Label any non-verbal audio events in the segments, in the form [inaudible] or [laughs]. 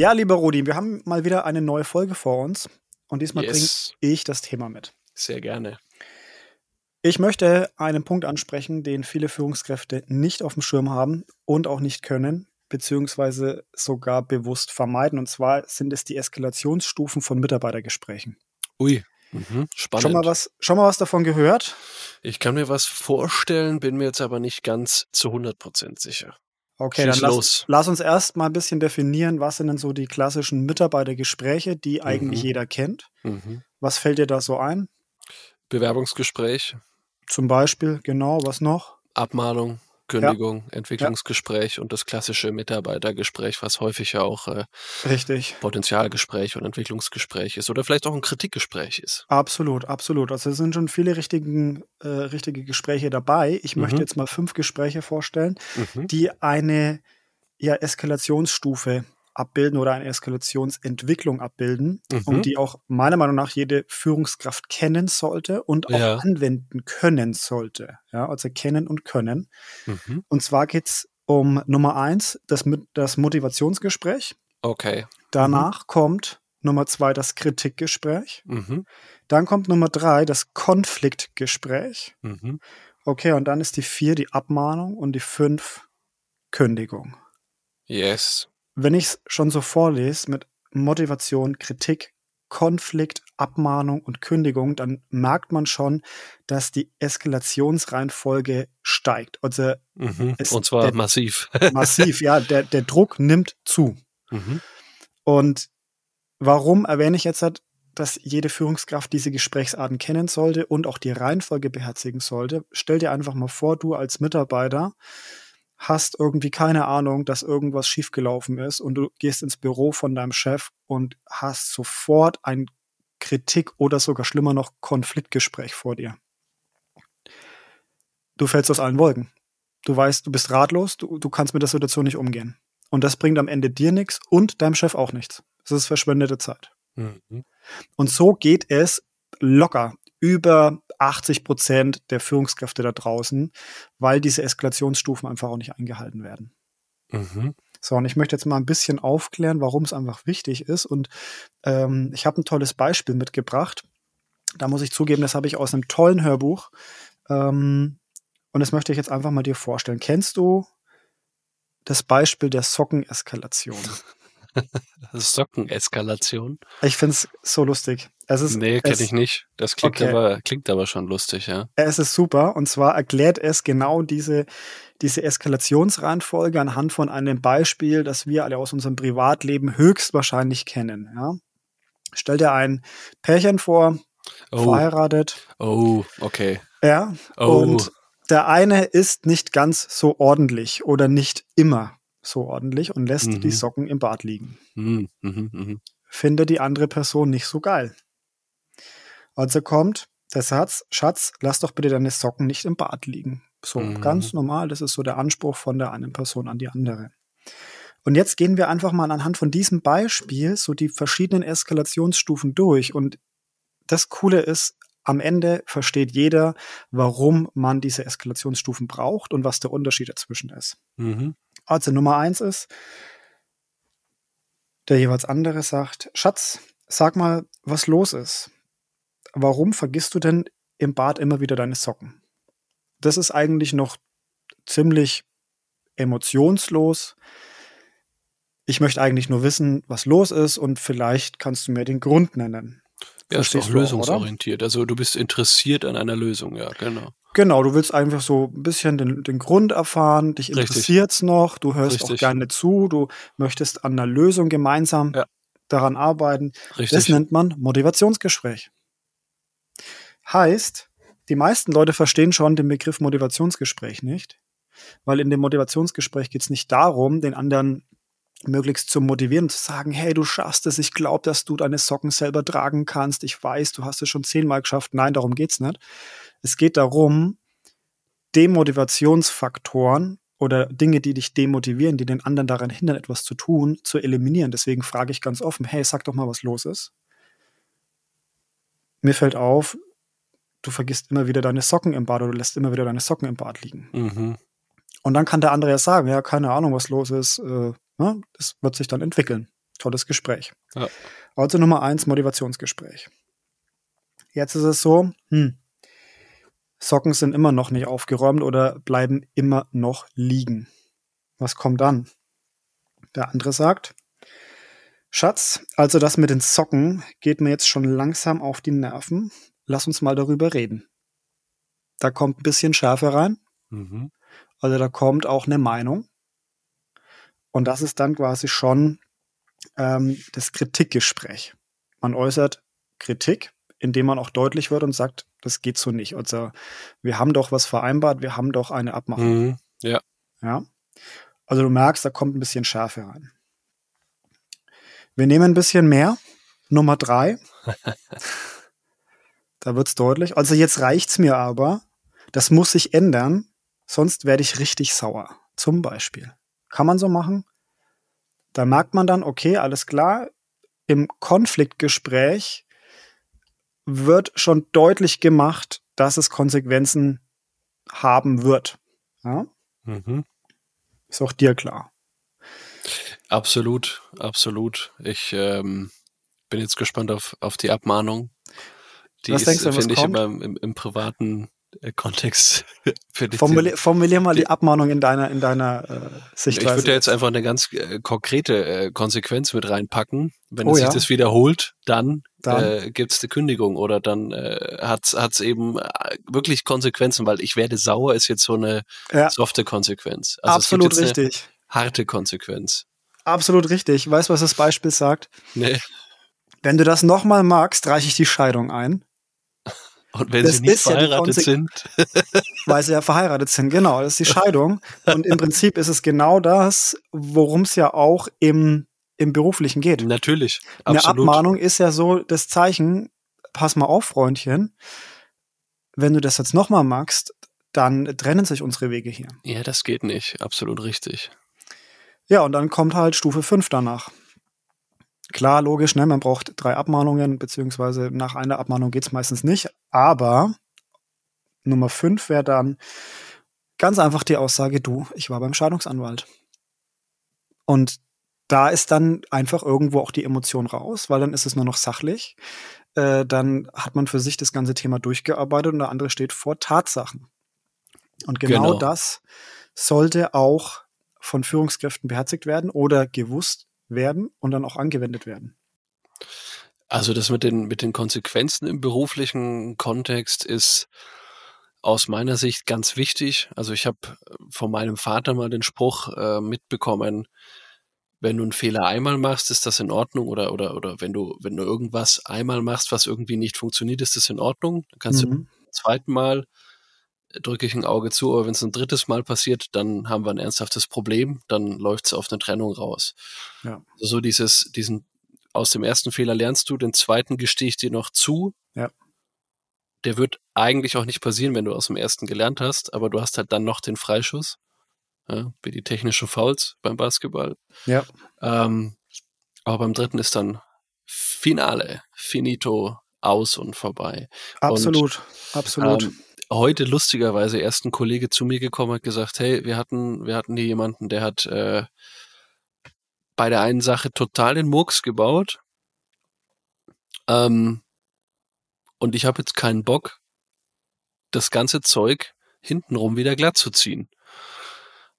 Ja, lieber Rudi, wir haben mal wieder eine neue Folge vor uns und diesmal Yes. bringe ich das Thema mit. Sehr gerne. Ich möchte einen Punkt ansprechen, den viele Führungskräfte nicht auf dem Schirm haben und auch nicht können, beziehungsweise sogar bewusst vermeiden. Und zwar sind es die Eskalationsstufen von Mitarbeitergesprächen. Ui. Mhm. Spannend. Schon mal, was, schon mal was davon gehört? Ich kann mir was vorstellen, bin mir jetzt aber nicht ganz zu 100% sicher. Okay, Schieß dann lass, lass uns erst mal ein bisschen definieren, was sind denn so die klassischen Mitarbeitergespräche, die eigentlich Mhm. jeder kennt. Mhm. Was fällt dir da so ein? Bewerbungsgespräch, Zum Beispiel, genau, was noch? Abmahnung, Kündigung, Entwicklungsgespräch und das klassische Mitarbeitergespräch, was häufig ja auch äh, Richtig. Potenzialgespräch und Entwicklungsgespräch ist oder vielleicht auch ein Kritikgespräch ist. Absolut, absolut. Also es sind schon viele richtigen, äh, richtige Gespräche dabei. Ich Mhm. möchte jetzt mal fünf Gespräche vorstellen, Mhm. die eine ja, Eskalationsstufe abbilden oder eine Eskalationsentwicklung abbilden Mhm. und die auch meiner Meinung nach jede Führungskraft kennen sollte und auch Ja. anwenden können sollte. Ja, also kennen und können. Mhm. Und zwar geht's um Nummer eins, das, das Motivationsgespräch. Okay. Danach kommt Nummer zwei das Kritikgespräch. Mhm. Dann kommt Nummer drei das Konfliktgespräch. Mhm. Okay, und dann ist die vier die Abmahnung und die fünf Kündigung. Yes. Wenn ich es schon so vorlese mit Motivation, Kritik, Konflikt, Abmahnung und Kündigung, dann merkt man schon, dass die Eskalationsreihenfolge steigt. Also Mhm. Und zwar der- massiv. [laughs] massiv, ja, der, der Druck nimmt zu. Mhm. Und warum erwähne ich jetzt, dass jede Führungskraft diese Gesprächsarten kennen sollte und auch die Reihenfolge beherzigen sollte? Stell dir einfach mal vor, du als Mitarbeiter hast irgendwie keine Ahnung, dass irgendwas schiefgelaufen ist und du gehst ins Büro von deinem Chef und hast sofort ein Kritik oder sogar schlimmer noch Konfliktgespräch vor dir. Du fällst aus allen Wolken. Du weißt, du bist ratlos, du, du kannst mit der Situation nicht umgehen. Und das bringt am Ende dir nichts und deinem Chef auch nichts. Das ist verschwendete Zeit. Mhm. Und so geht es locker über 80 Prozent der Führungskräfte da draußen, weil diese Eskalationsstufen einfach auch nicht eingehalten werden. Mhm. So, und ich möchte jetzt mal ein bisschen aufklären, warum es einfach wichtig ist. Und ähm, ich habe ein tolles Beispiel mitgebracht. Da muss ich zugeben, das habe ich aus einem tollen Hörbuch. Ähm, und das möchte ich jetzt einfach mal dir vorstellen. Kennst du das Beispiel der Sockeneskalation? [laughs] [laughs] Sockeneskalation? Ich finde es so lustig. Es ist, Nee, kenne ich nicht. Das klingt, Okay. aber, klingt aber schon lustig, ja. Es ist super. Und zwar erklärt es genau diese, diese Eskalationsreihenfolge anhand von einem Beispiel, das wir alle aus unserem Privatleben höchstwahrscheinlich kennen. Ja? Stell dir ein Pärchen vor, Oh, verheiratet. oh, okay. Ja. Oh, Und der eine ist nicht ganz so ordentlich oder nicht immer so ordentlich und lässt Mhm. die Socken im Bad liegen. mhm, mhm, mhm. Findet die andere Person nicht so geil. Also kommt der Satz, Schatz, lass doch bitte deine Socken nicht im Bad liegen. So Mhm. ganz normal, das ist so der Anspruch von der einen Person an die andere. Und jetzt gehen wir einfach mal anhand von diesem Beispiel so die verschiedenen Eskalationsstufen durch. Und das Coole ist, am Ende versteht jeder, warum man diese Eskalationsstufen braucht und was der Unterschied dazwischen ist. Mhm. Also Nummer eins ist, der jeweils andere sagt, Schatz, sag mal, was los ist. Warum vergisst du denn im Bad immer wieder deine Socken? Das ist eigentlich noch ziemlich emotionslos. Ich möchte eigentlich nur wissen, was los ist und vielleicht kannst du mir den Grund nennen. Ja, ist doch du auch, lösungsorientiert. Also du bist interessiert an einer Lösung, ja, genau. Genau, du willst einfach so ein bisschen den, den Grund erfahren, dich Richtig. interessiert's noch, du hörst auch Richtig. gerne zu, du möchtest an einer Lösung gemeinsam Ja. daran arbeiten. Das Richtig. nennt man Motivationsgespräch. Heißt, die meisten Leute verstehen schon den Begriff Motivationsgespräch nicht, weil in dem Motivationsgespräch geht es nicht darum, den anderen möglichst zu motivieren und zu sagen, hey, du schaffst es, ich glaube, dass du deine Socken selber tragen kannst, ich weiß, du hast es schon zehnmal geschafft. Nein, darum geht's nicht. Es geht darum, Demotivationsfaktoren oder Dinge, die dich demotivieren, die den anderen daran hindern, etwas zu tun, zu eliminieren. Deswegen frage ich ganz offen, hey, sag doch mal, was los ist. Mir fällt auf, du vergisst immer wieder deine Socken im Bad oder du lässt immer wieder deine Socken im Bad liegen. Mhm. Und dann kann der andere ja sagen, ja, keine Ahnung, was los ist. Äh, ne? Das wird sich dann entwickeln. tolles Gespräch. Ja. Also Nummer eins, Motivationsgespräch. Jetzt ist es so, hm, Socken sind immer noch nicht aufgeräumt oder bleiben immer noch liegen. Was kommt dann? Der andere sagt, Schatz, also das mit den Socken geht mir jetzt schon langsam auf die Nerven. Lass uns mal darüber reden. Da kommt ein bisschen Schärfe rein. Mhm. Also da kommt auch eine Meinung. Und das ist dann quasi schon ähm, das Kritikgespräch. Man äußert Kritik, indem man auch deutlich wird und sagt, das geht so nicht. Also wir haben doch was vereinbart, wir haben doch eine Abmachung. Mhm. Ja. Ja. Also du merkst, da kommt ein bisschen Schärfe rein. Wir nehmen ein bisschen mehr. Nummer drei. [laughs] da wird's deutlich. Also jetzt reicht's mir aber. Das muss sich ändern, sonst werde ich richtig sauer. Zum Beispiel. Kann man so machen? Da merkt man dann, okay, alles klar. Im Konfliktgespräch wird schon deutlich gemacht, dass es Konsequenzen haben wird. Ja? Mhm. Ist auch dir klar. Absolut, absolut. Ich ähm, bin jetzt gespannt auf, auf die Abmahnung. Die Was denkst du, ist, finde ich, kommt? immer im, im privaten äh, Kontext. [laughs] ich Formulier, formulier mal die die- Abmahnung in deiner, in deiner äh, Ich Sichtweise. würde da jetzt einfach eine ganz äh, konkrete äh, Konsequenz mit reinpacken. Wenn Oh sich ja. das wiederholt, Dann? Äh, gibt es eine Kündigung oder dann äh, hat es eben äh, wirklich Konsequenzen, weil ich werde sauer ist jetzt so eine ja, softe Konsequenz. Also absolut richtig. harte Konsequenz. Absolut richtig. Weißt du, was das Beispiel sagt? Nee. Wenn du das nochmal magst, reiche ich die Scheidung ein, Und wenn Das sie nicht ja verheiratet Konse- sind, [laughs] weil sie ja verheiratet sind. Genau, das ist die Scheidung. Und im Prinzip ist es genau das, worum es ja auch im, im Beruflichen geht. natürlich, Eine absolut. Abmahnung ist ja so das Zeichen, pass mal auf, Freundchen, wenn du das jetzt nochmal magst, dann trennen sich unsere Wege hier. Ja, das geht nicht. Absolut richtig. Ja, und dann kommt halt Stufe 5 danach. Klar, logisch, ne? man braucht drei Abmahnungen, beziehungsweise nach einer Abmahnung geht's meistens nicht. Aber Nummer 5 wäre dann ganz einfach die Aussage, du, ich war beim Scheidungsanwalt. Und da ist dann einfach irgendwo auch die Emotion raus, weil dann ist es nur noch sachlich. Äh, dann hat man für sich das ganze Thema durchgearbeitet und der andere steht vor Tatsachen. Und genau, Genau. das sollte auch von Führungskräften beherzigt werden oder gewusst werden und dann auch angewendet werden. Also das mit den, mit den Konsequenzen im beruflichen Kontext ist aus meiner Sicht ganz wichtig. Also ich habe von meinem Vater mal den Spruch äh, mitbekommen, wenn du einen Fehler einmal machst, ist das in Ordnung oder oder oder wenn du wenn du irgendwas einmal machst, was irgendwie nicht funktioniert, ist das in Ordnung. Dann kannst du Mhm. beim zweiten Mal äh, drücke ich ein Auge zu, aber wenn es ein drittes Mal passiert, dann haben wir ein ernsthaftes Problem, dann läuft es auf eine Trennung raus. Ja. Also so dieses diesen aus dem ersten Fehler lernst du, den zweiten gestehe ich dir noch zu. Ja. Der wird eigentlich auch nicht passieren, wenn du aus dem ersten gelernt hast, aber du hast halt dann noch den Freischuss, ja, wie die technischen Fouls beim Basketball. Ja. Ähm, aber beim dritten ist dann Finale, finito, aus und vorbei. Absolut, absolut. Ähm, heute lustigerweise erst ein Kollege zu mir gekommen hat gesagt, hey, wir hatten, wir hatten hier jemanden, der hat äh, bei der einen Sache total den Murks gebaut. Ähm, und ich habe jetzt keinen Bock, das ganze Zeug hintenrum wieder glatt zu ziehen.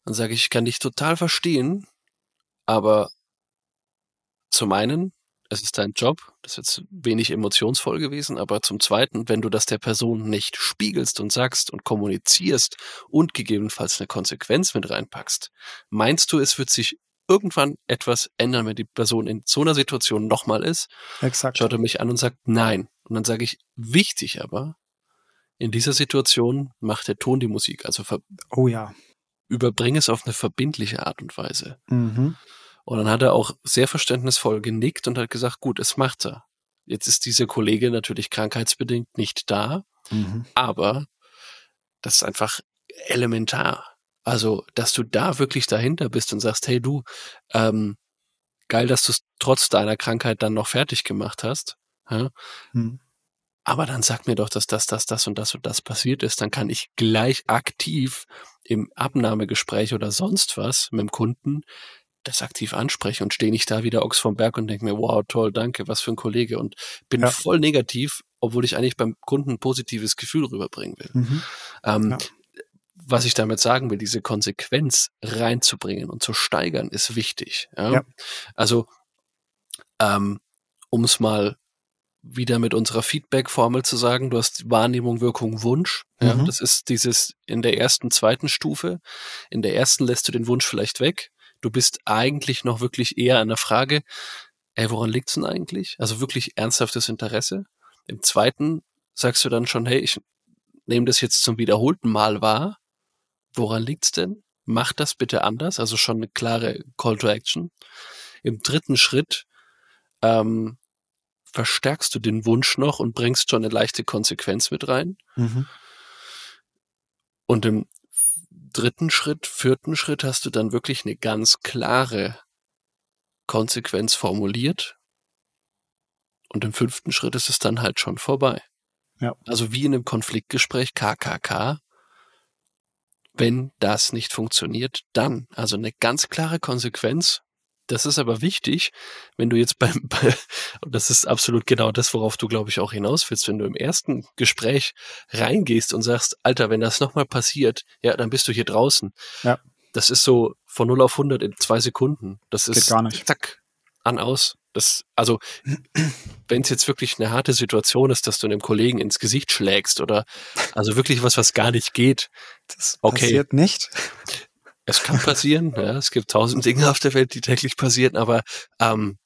Dann sage ich, ich kann dich total verstehen, aber zum einen, es ist dein Job, das ist jetzt wenig emotionsvoll gewesen, aber zum zweiten, wenn du das der Person nicht spiegelst und sagst und kommunizierst und gegebenenfalls eine Konsequenz mit reinpackst, meinst du, es wird sich irgendwann etwas ändern, wenn die Person in so einer Situation nochmal ist? Exakt. Schaut er mich an und sagt nein. Und dann sage ich, wichtig aber, in dieser Situation macht der Ton die Musik, also Oh ja. Überbring es auf eine verbindliche Art und Weise. Mhm. Und dann hat er auch sehr verständnisvoll genickt und hat gesagt, gut, es macht er. Jetzt ist dieser Kollege natürlich krankheitsbedingt nicht da, Mhm. aber das ist einfach elementar. Also, dass du da wirklich dahinter bist und sagst, hey du, ähm, geil, dass du es trotz deiner Krankheit dann noch fertig gemacht hast. Ja? Mhm. Aber dann sag mir doch, dass das, das, das und das und das passiert ist. Dann kann ich gleich aktiv im Abnahmegespräch oder sonst was mit dem Kunden das aktiv anspreche und stehe nicht da wieder Ochs vom Berg und denke mir, wow, toll, danke, was für ein Kollege und bin ja. voll negativ, obwohl ich eigentlich beim Kunden ein positives Gefühl rüberbringen will. Mhm. Ähm, ja. Was ich damit sagen will, diese Konsequenz reinzubringen und zu steigern, ist wichtig. Ja. Also, ähm, um es mal wieder mit unserer Feedback-Formel zu sagen, du hast Wahrnehmung, Wirkung, Wunsch. Ja, mhm. Das ist dieses in der ersten, zweiten Stufe. In der ersten lässt du den Wunsch vielleicht weg. Du bist eigentlich noch wirklich eher an der Frage, ey, woran liegt's denn eigentlich? Also wirklich ernsthaftes Interesse. Im zweiten sagst du dann schon, hey, ich nehme das jetzt zum wiederholten Mal wahr. Woran liegt's denn? Mach das bitte anders. Also schon eine klare Call to Action. Im dritten Schritt ähm, verstärkst du den Wunsch noch und bringst schon eine leichte Konsequenz mit rein. Mhm. Und im dritten Schritt, vierten Schritt hast du dann wirklich eine ganz klare Konsequenz formuliert. Und im fünften Schritt ist es dann halt schon vorbei. Ja. Also wie in einem Konfliktgespräch KKK. Wenn das nicht funktioniert, dann. Also eine ganz klare Konsequenz das ist aber wichtig, wenn du jetzt beim, [laughs] bei, und das ist absolut genau das, worauf du, glaube ich, auch hinaus willst, wenn du im ersten Gespräch reingehst und sagst, Alter, wenn das nochmal passiert, ja, dann bist du hier draußen. Ja. Das ist so von 0 auf 100 in zwei Sekunden. Das ist Geht gar nicht. zack, an, aus. Das, also, wenn es jetzt wirklich eine harte Situation ist, dass du einem Kollegen ins Gesicht schlägst oder also wirklich was, was gar nicht geht. Das okay. passiert nicht. Es kann passieren, [laughs] ja, es gibt tausend Dinge auf der Welt, die täglich passieren, aber ähm,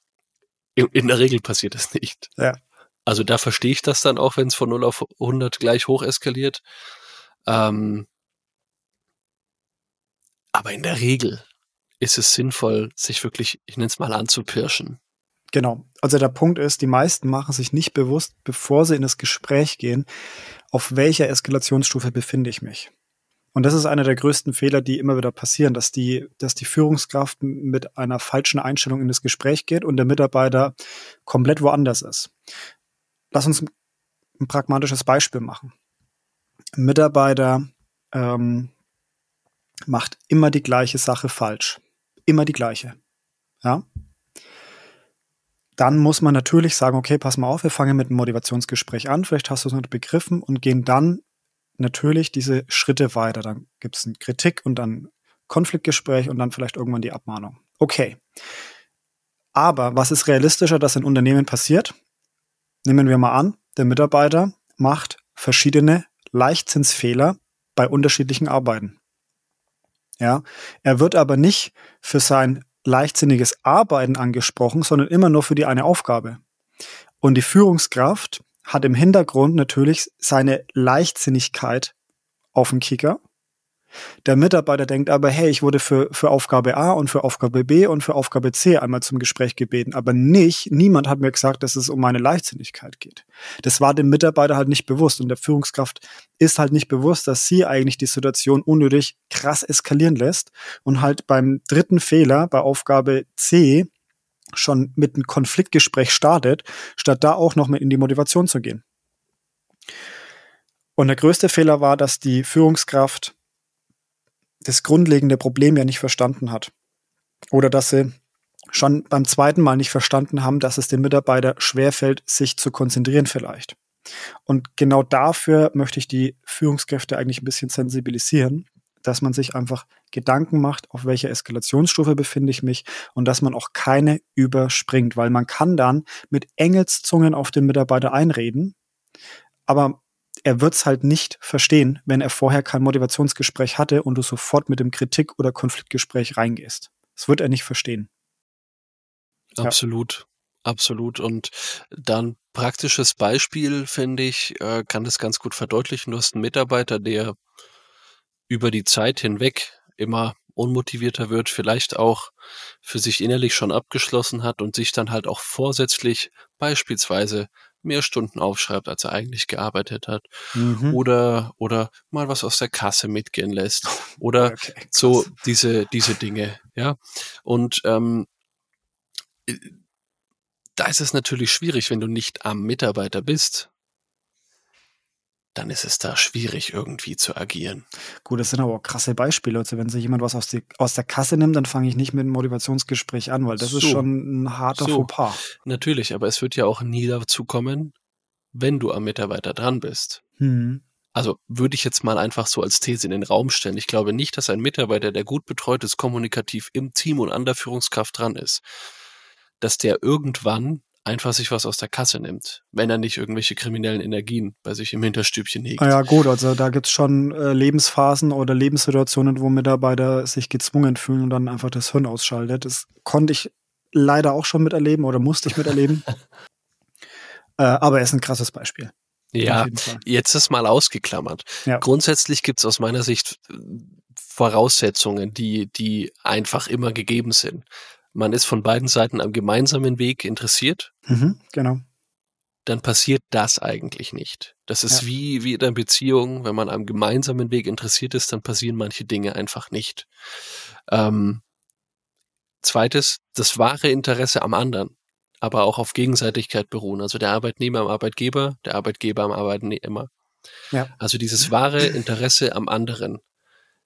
in, in der Regel passiert es nicht. Ja. Also da verstehe ich das dann auch, wenn es von 0 auf 100 gleich hoch eskaliert. Ähm, aber in der Regel ist es sinnvoll, sich wirklich, ich nenne es mal anzupirschen. Genau. Also der Punkt ist, die meisten machen sich nicht bewusst, bevor sie in das Gespräch gehen, auf welcher Eskalationsstufe befinde ich mich. Und das ist einer der größten Fehler, die immer wieder passieren, dass die, dass die Führungskraft mit einer falschen Einstellung in das Gespräch geht und der Mitarbeiter komplett woanders ist. Lass uns ein pragmatisches Beispiel machen. Ein Mitarbeiter ähm, macht immer die gleiche Sache falsch. Immer die gleiche. Ja. Dann muss man natürlich sagen, okay, pass mal auf, wir fangen mit einem Motivationsgespräch an, vielleicht hast du es noch begriffen und gehen dann natürlich diese Schritte weiter. Dann gibt es eine Kritik und dann Konfliktgespräch und dann vielleicht irgendwann die Abmahnung. Okay. Aber was ist realistischer, dass in Unternehmen passiert? Nehmen wir mal an, der Mitarbeiter macht verschiedene Leichtzinsfehler bei unterschiedlichen Arbeiten. Ja, er wird aber nicht für sein leichtsinniges Arbeiten angesprochen, sondern immer nur für die eine Aufgabe. Und die Führungskraft hat im Hintergrund natürlich seine Leichtsinnigkeit auf dem Kicker. Der Mitarbeiter denkt aber, hey, ich wurde für, für Aufgabe A und für Aufgabe B und für Aufgabe C einmal zum Gespräch gebeten, aber nicht, niemand hat mir gesagt, dass es um meine Leichtsinnigkeit geht. Das war dem Mitarbeiter halt nicht bewusst und der Führungskraft ist halt nicht bewusst, dass sie eigentlich die Situation unnötig krass eskalieren lässt und halt beim dritten Fehler bei Aufgabe C schon mit einem Konfliktgespräch startet, statt da auch noch mal in die Motivation zu gehen. Und der größte Fehler war, dass die Führungskraft das grundlegende Problem ja nicht verstanden hat. Oder dass sie schon beim zweiten Mal nicht verstanden haben, dass es dem Mitarbeiter schwerfällt, sich zu konzentrieren vielleicht. Und genau dafür möchte ich die Führungskräfte eigentlich ein bisschen sensibilisieren, dass man sich einfach Gedanken macht, auf welcher Eskalationsstufe befinde ich mich und dass man auch keine überspringt, weil man kann dann mit Engelszungen auf den Mitarbeiter einreden, aber er wird es halt nicht verstehen, wenn er vorher kein Motivationsgespräch hatte und du sofort mit dem Kritik- oder Konfliktgespräch reingehst. Das wird er nicht verstehen. Absolut. Ja. Absolut. Und dann praktisches Beispiel, finde ich, äh, kann das ganz gut verdeutlichen. Du hast einen Mitarbeiter, der über die Zeit hinweg immer unmotivierter wird, vielleicht auch für sich innerlich schon abgeschlossen hat und sich dann halt auch vorsätzlich beispielsweise mehr Stunden aufschreibt, als er eigentlich gearbeitet hat. Mhm. Oder, oder mal was aus der Kasse mitgehen lässt. [laughs] Oder okay, so diese, diese Dinge, ja. Und ähm, da ist es natürlich schwierig, wenn du nicht am Mitarbeiter bist, dann ist es da schwierig irgendwie zu agieren. Gut, das sind aber auch krasse Beispiele. Also wenn sich jemand was aus, die, aus der Kasse nimmt, dann fange ich nicht mit einem Motivationsgespräch an, weil das so. ist schon ein harter so. Fauxpas. Natürlich, aber es wird ja auch nie dazu kommen, wenn du am Mitarbeiter dran bist. Hm. Also würde ich jetzt mal einfach so als These in den Raum stellen. Ich glaube nicht, dass ein Mitarbeiter, der gut betreut ist, kommunikativ im Team und an der Führungskraft dran ist, dass der irgendwann einfach sich was aus der Kasse nimmt, wenn er nicht irgendwelche kriminellen Energien bei sich im Hinterstübchen hegt. Ja gut, also da gibt's schon äh, Lebensphasen oder Lebenssituationen, wo Mitarbeiter sich gezwungen fühlen und dann einfach das Hirn ausschaltet. Das konnte ich leider auch schon miterleben oder musste ich miterleben. [laughs] äh, aber er ist ein krasses Beispiel. Ja, jetzt ist mal ausgeklammert. Ja. Grundsätzlich gibt's aus meiner Sicht äh, Voraussetzungen, die, die einfach immer gegeben sind man ist von beiden Seiten am gemeinsamen Weg interessiert. Mhm, genau. Dann passiert das eigentlich nicht. Das ist ja. wie, wie in einer Beziehung, wenn man am gemeinsamen Weg interessiert ist, dann passieren manche Dinge einfach nicht. Ähm, zweites, das wahre Interesse am anderen, aber auch auf Gegenseitigkeit beruhen. Also der Arbeitnehmer am Arbeitgeber, der Arbeitgeber am Arbeitnehmer. Ja. Also dieses wahre Interesse am anderen,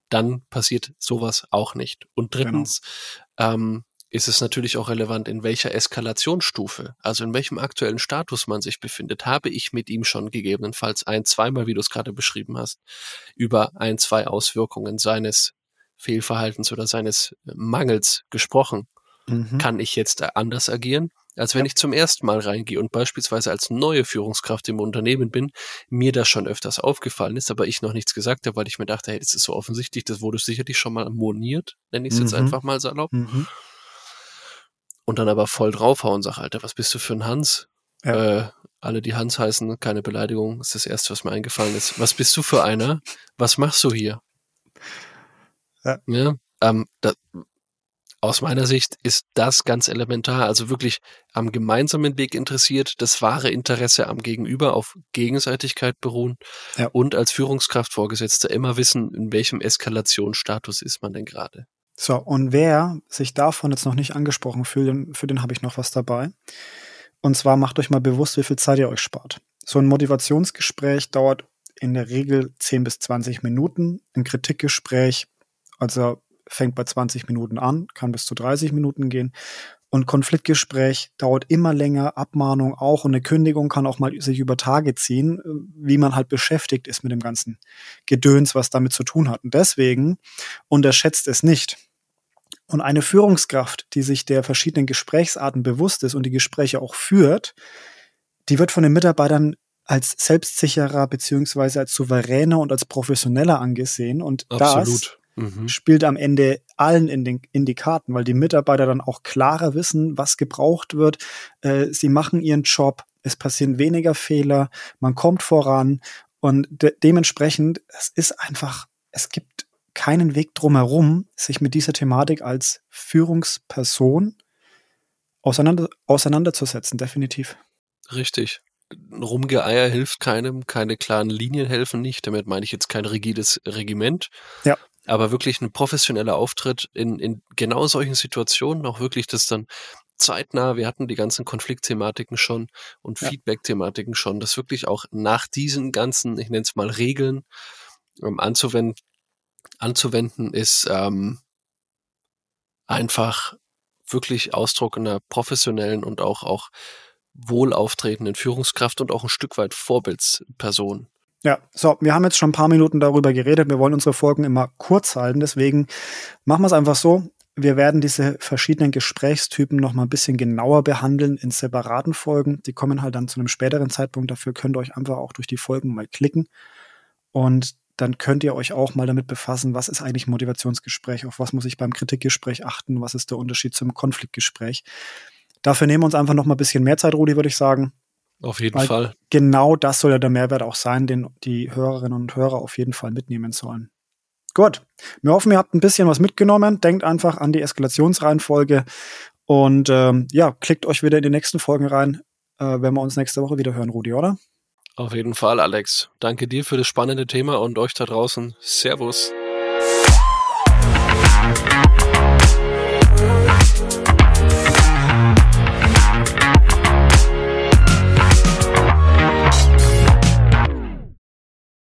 dann passiert sowas auch nicht. Und genau. drittens, genau. ähm, ist es natürlich auch relevant, in welcher Eskalationsstufe, also in welchem aktuellen Status man sich befindet. Habe ich mit ihm schon gegebenenfalls ein, zweimal, wie du es gerade beschrieben hast, über ein, zwei Auswirkungen seines Fehlverhaltens oder seines Mangels gesprochen? Mhm. Kann ich jetzt anders agieren? als wenn ja. ich zum ersten Mal reingehe und beispielsweise als neue Führungskraft im Unternehmen bin, mir das schon öfters aufgefallen ist, aber ich noch nichts gesagt habe, weil ich mir dachte, hey, das ist so offensichtlich, das wurde sicherlich schon mal moniert, nenne ich es mhm. jetzt einfach mal salopp. Mhm und dann aber voll draufhauen, sag, Alter, was bist du für ein Hans? Ja. Äh, alle, die Hans heißen, keine Beleidigung, ist das Erste, was mir eingefallen ist. Was bist du für einer? Was machst du hier? Ja. ja ähm, da, aus meiner Sicht ist das ganz elementar, also wirklich am gemeinsamen Weg interessiert, das wahre Interesse am Gegenüber auf Gegenseitigkeit beruhen ja. und als Führungskraft Vorgesetzter immer wissen, in welchem Eskalationsstatus ist man denn gerade. So, und wer sich davon jetzt noch nicht angesprochen fühlt, für den habe ich noch was dabei. Und zwar macht euch mal bewusst, wie viel Zeit ihr euch spart. So ein Motivationsgespräch dauert in der Regel 10 bis 20 Minuten. Ein Kritikgespräch, also fängt bei 20 Minuten an, kann bis zu 30 Minuten gehen. Und Konfliktgespräch dauert immer länger, Abmahnung auch und eine Kündigung kann auch mal sich über Tage ziehen, wie man halt beschäftigt ist mit dem ganzen Gedöns, was damit zu tun hat. Und deswegen unterschätzt es nicht. Und eine Führungskraft, die sich der verschiedenen Gesprächsarten bewusst ist und die Gespräche auch führt, die wird von den Mitarbeitern als selbstsicherer beziehungsweise als souveräner und als professioneller angesehen. Und Absolut. das mhm. spielt am Ende allen in, den, in die Karten, weil die Mitarbeiter dann auch klarer wissen, was gebraucht wird. Äh, sie machen ihren Job, es passieren weniger Fehler, man kommt voran und de dementsprechend, es ist einfach, es gibt keinen Weg drumherum, sich mit dieser Thematik als Führungsperson auseinander, auseinanderzusetzen, definitiv. Richtig. Rumgeeier hilft keinem, keine klaren Linien helfen nicht. Damit meine ich jetzt kein rigides Regiment. Ja. Aber wirklich ein professioneller Auftritt in, in genau solchen Situationen, auch wirklich das dann zeitnah, wir hatten die ganzen Konfliktthematiken schon und ja. Feedback-Thematiken schon, das wirklich auch nach diesen ganzen, ich nenne es mal Regeln, ähm, anzuwenden, anzuwenden, ist ähm, einfach wirklich Ausdruck einer professionellen und auch, auch wohl auftretenden Führungskraft und auch ein Stück weit Vorbildsperson. Ja, so, wir haben jetzt schon ein paar Minuten darüber geredet. Wir wollen unsere Folgen immer kurz halten. Deswegen machen wir es einfach so. Wir werden diese verschiedenen Gesprächstypen noch mal ein bisschen genauer behandeln in separaten Folgen. Die kommen halt dann zu einem späteren Zeitpunkt. Dafür könnt ihr euch einfach auch durch die Folgen mal klicken. Und dann könnt ihr euch auch mal damit befassen, was ist eigentlich ein Motivationsgespräch, auf was muss ich beim Kritikgespräch achten, was ist der Unterschied zum Konfliktgespräch. Dafür nehmen wir uns einfach noch mal ein bisschen mehr Zeit, Rudi, würde ich sagen. Auf jeden Weil Fall. Genau das soll ja der Mehrwert auch sein, den die Hörerinnen und Hörer auf jeden Fall mitnehmen sollen. Gut. Wir hoffen, ihr habt ein bisschen was mitgenommen. Denkt einfach an die Eskalationsreihenfolge und ähm, ja, klickt euch wieder in die nächsten Folgen rein, äh, wenn wir uns nächste Woche wieder hören, Rudi, oder? Auf jeden Fall, Alex. Danke dir für das spannende Thema und euch da draußen. Servus.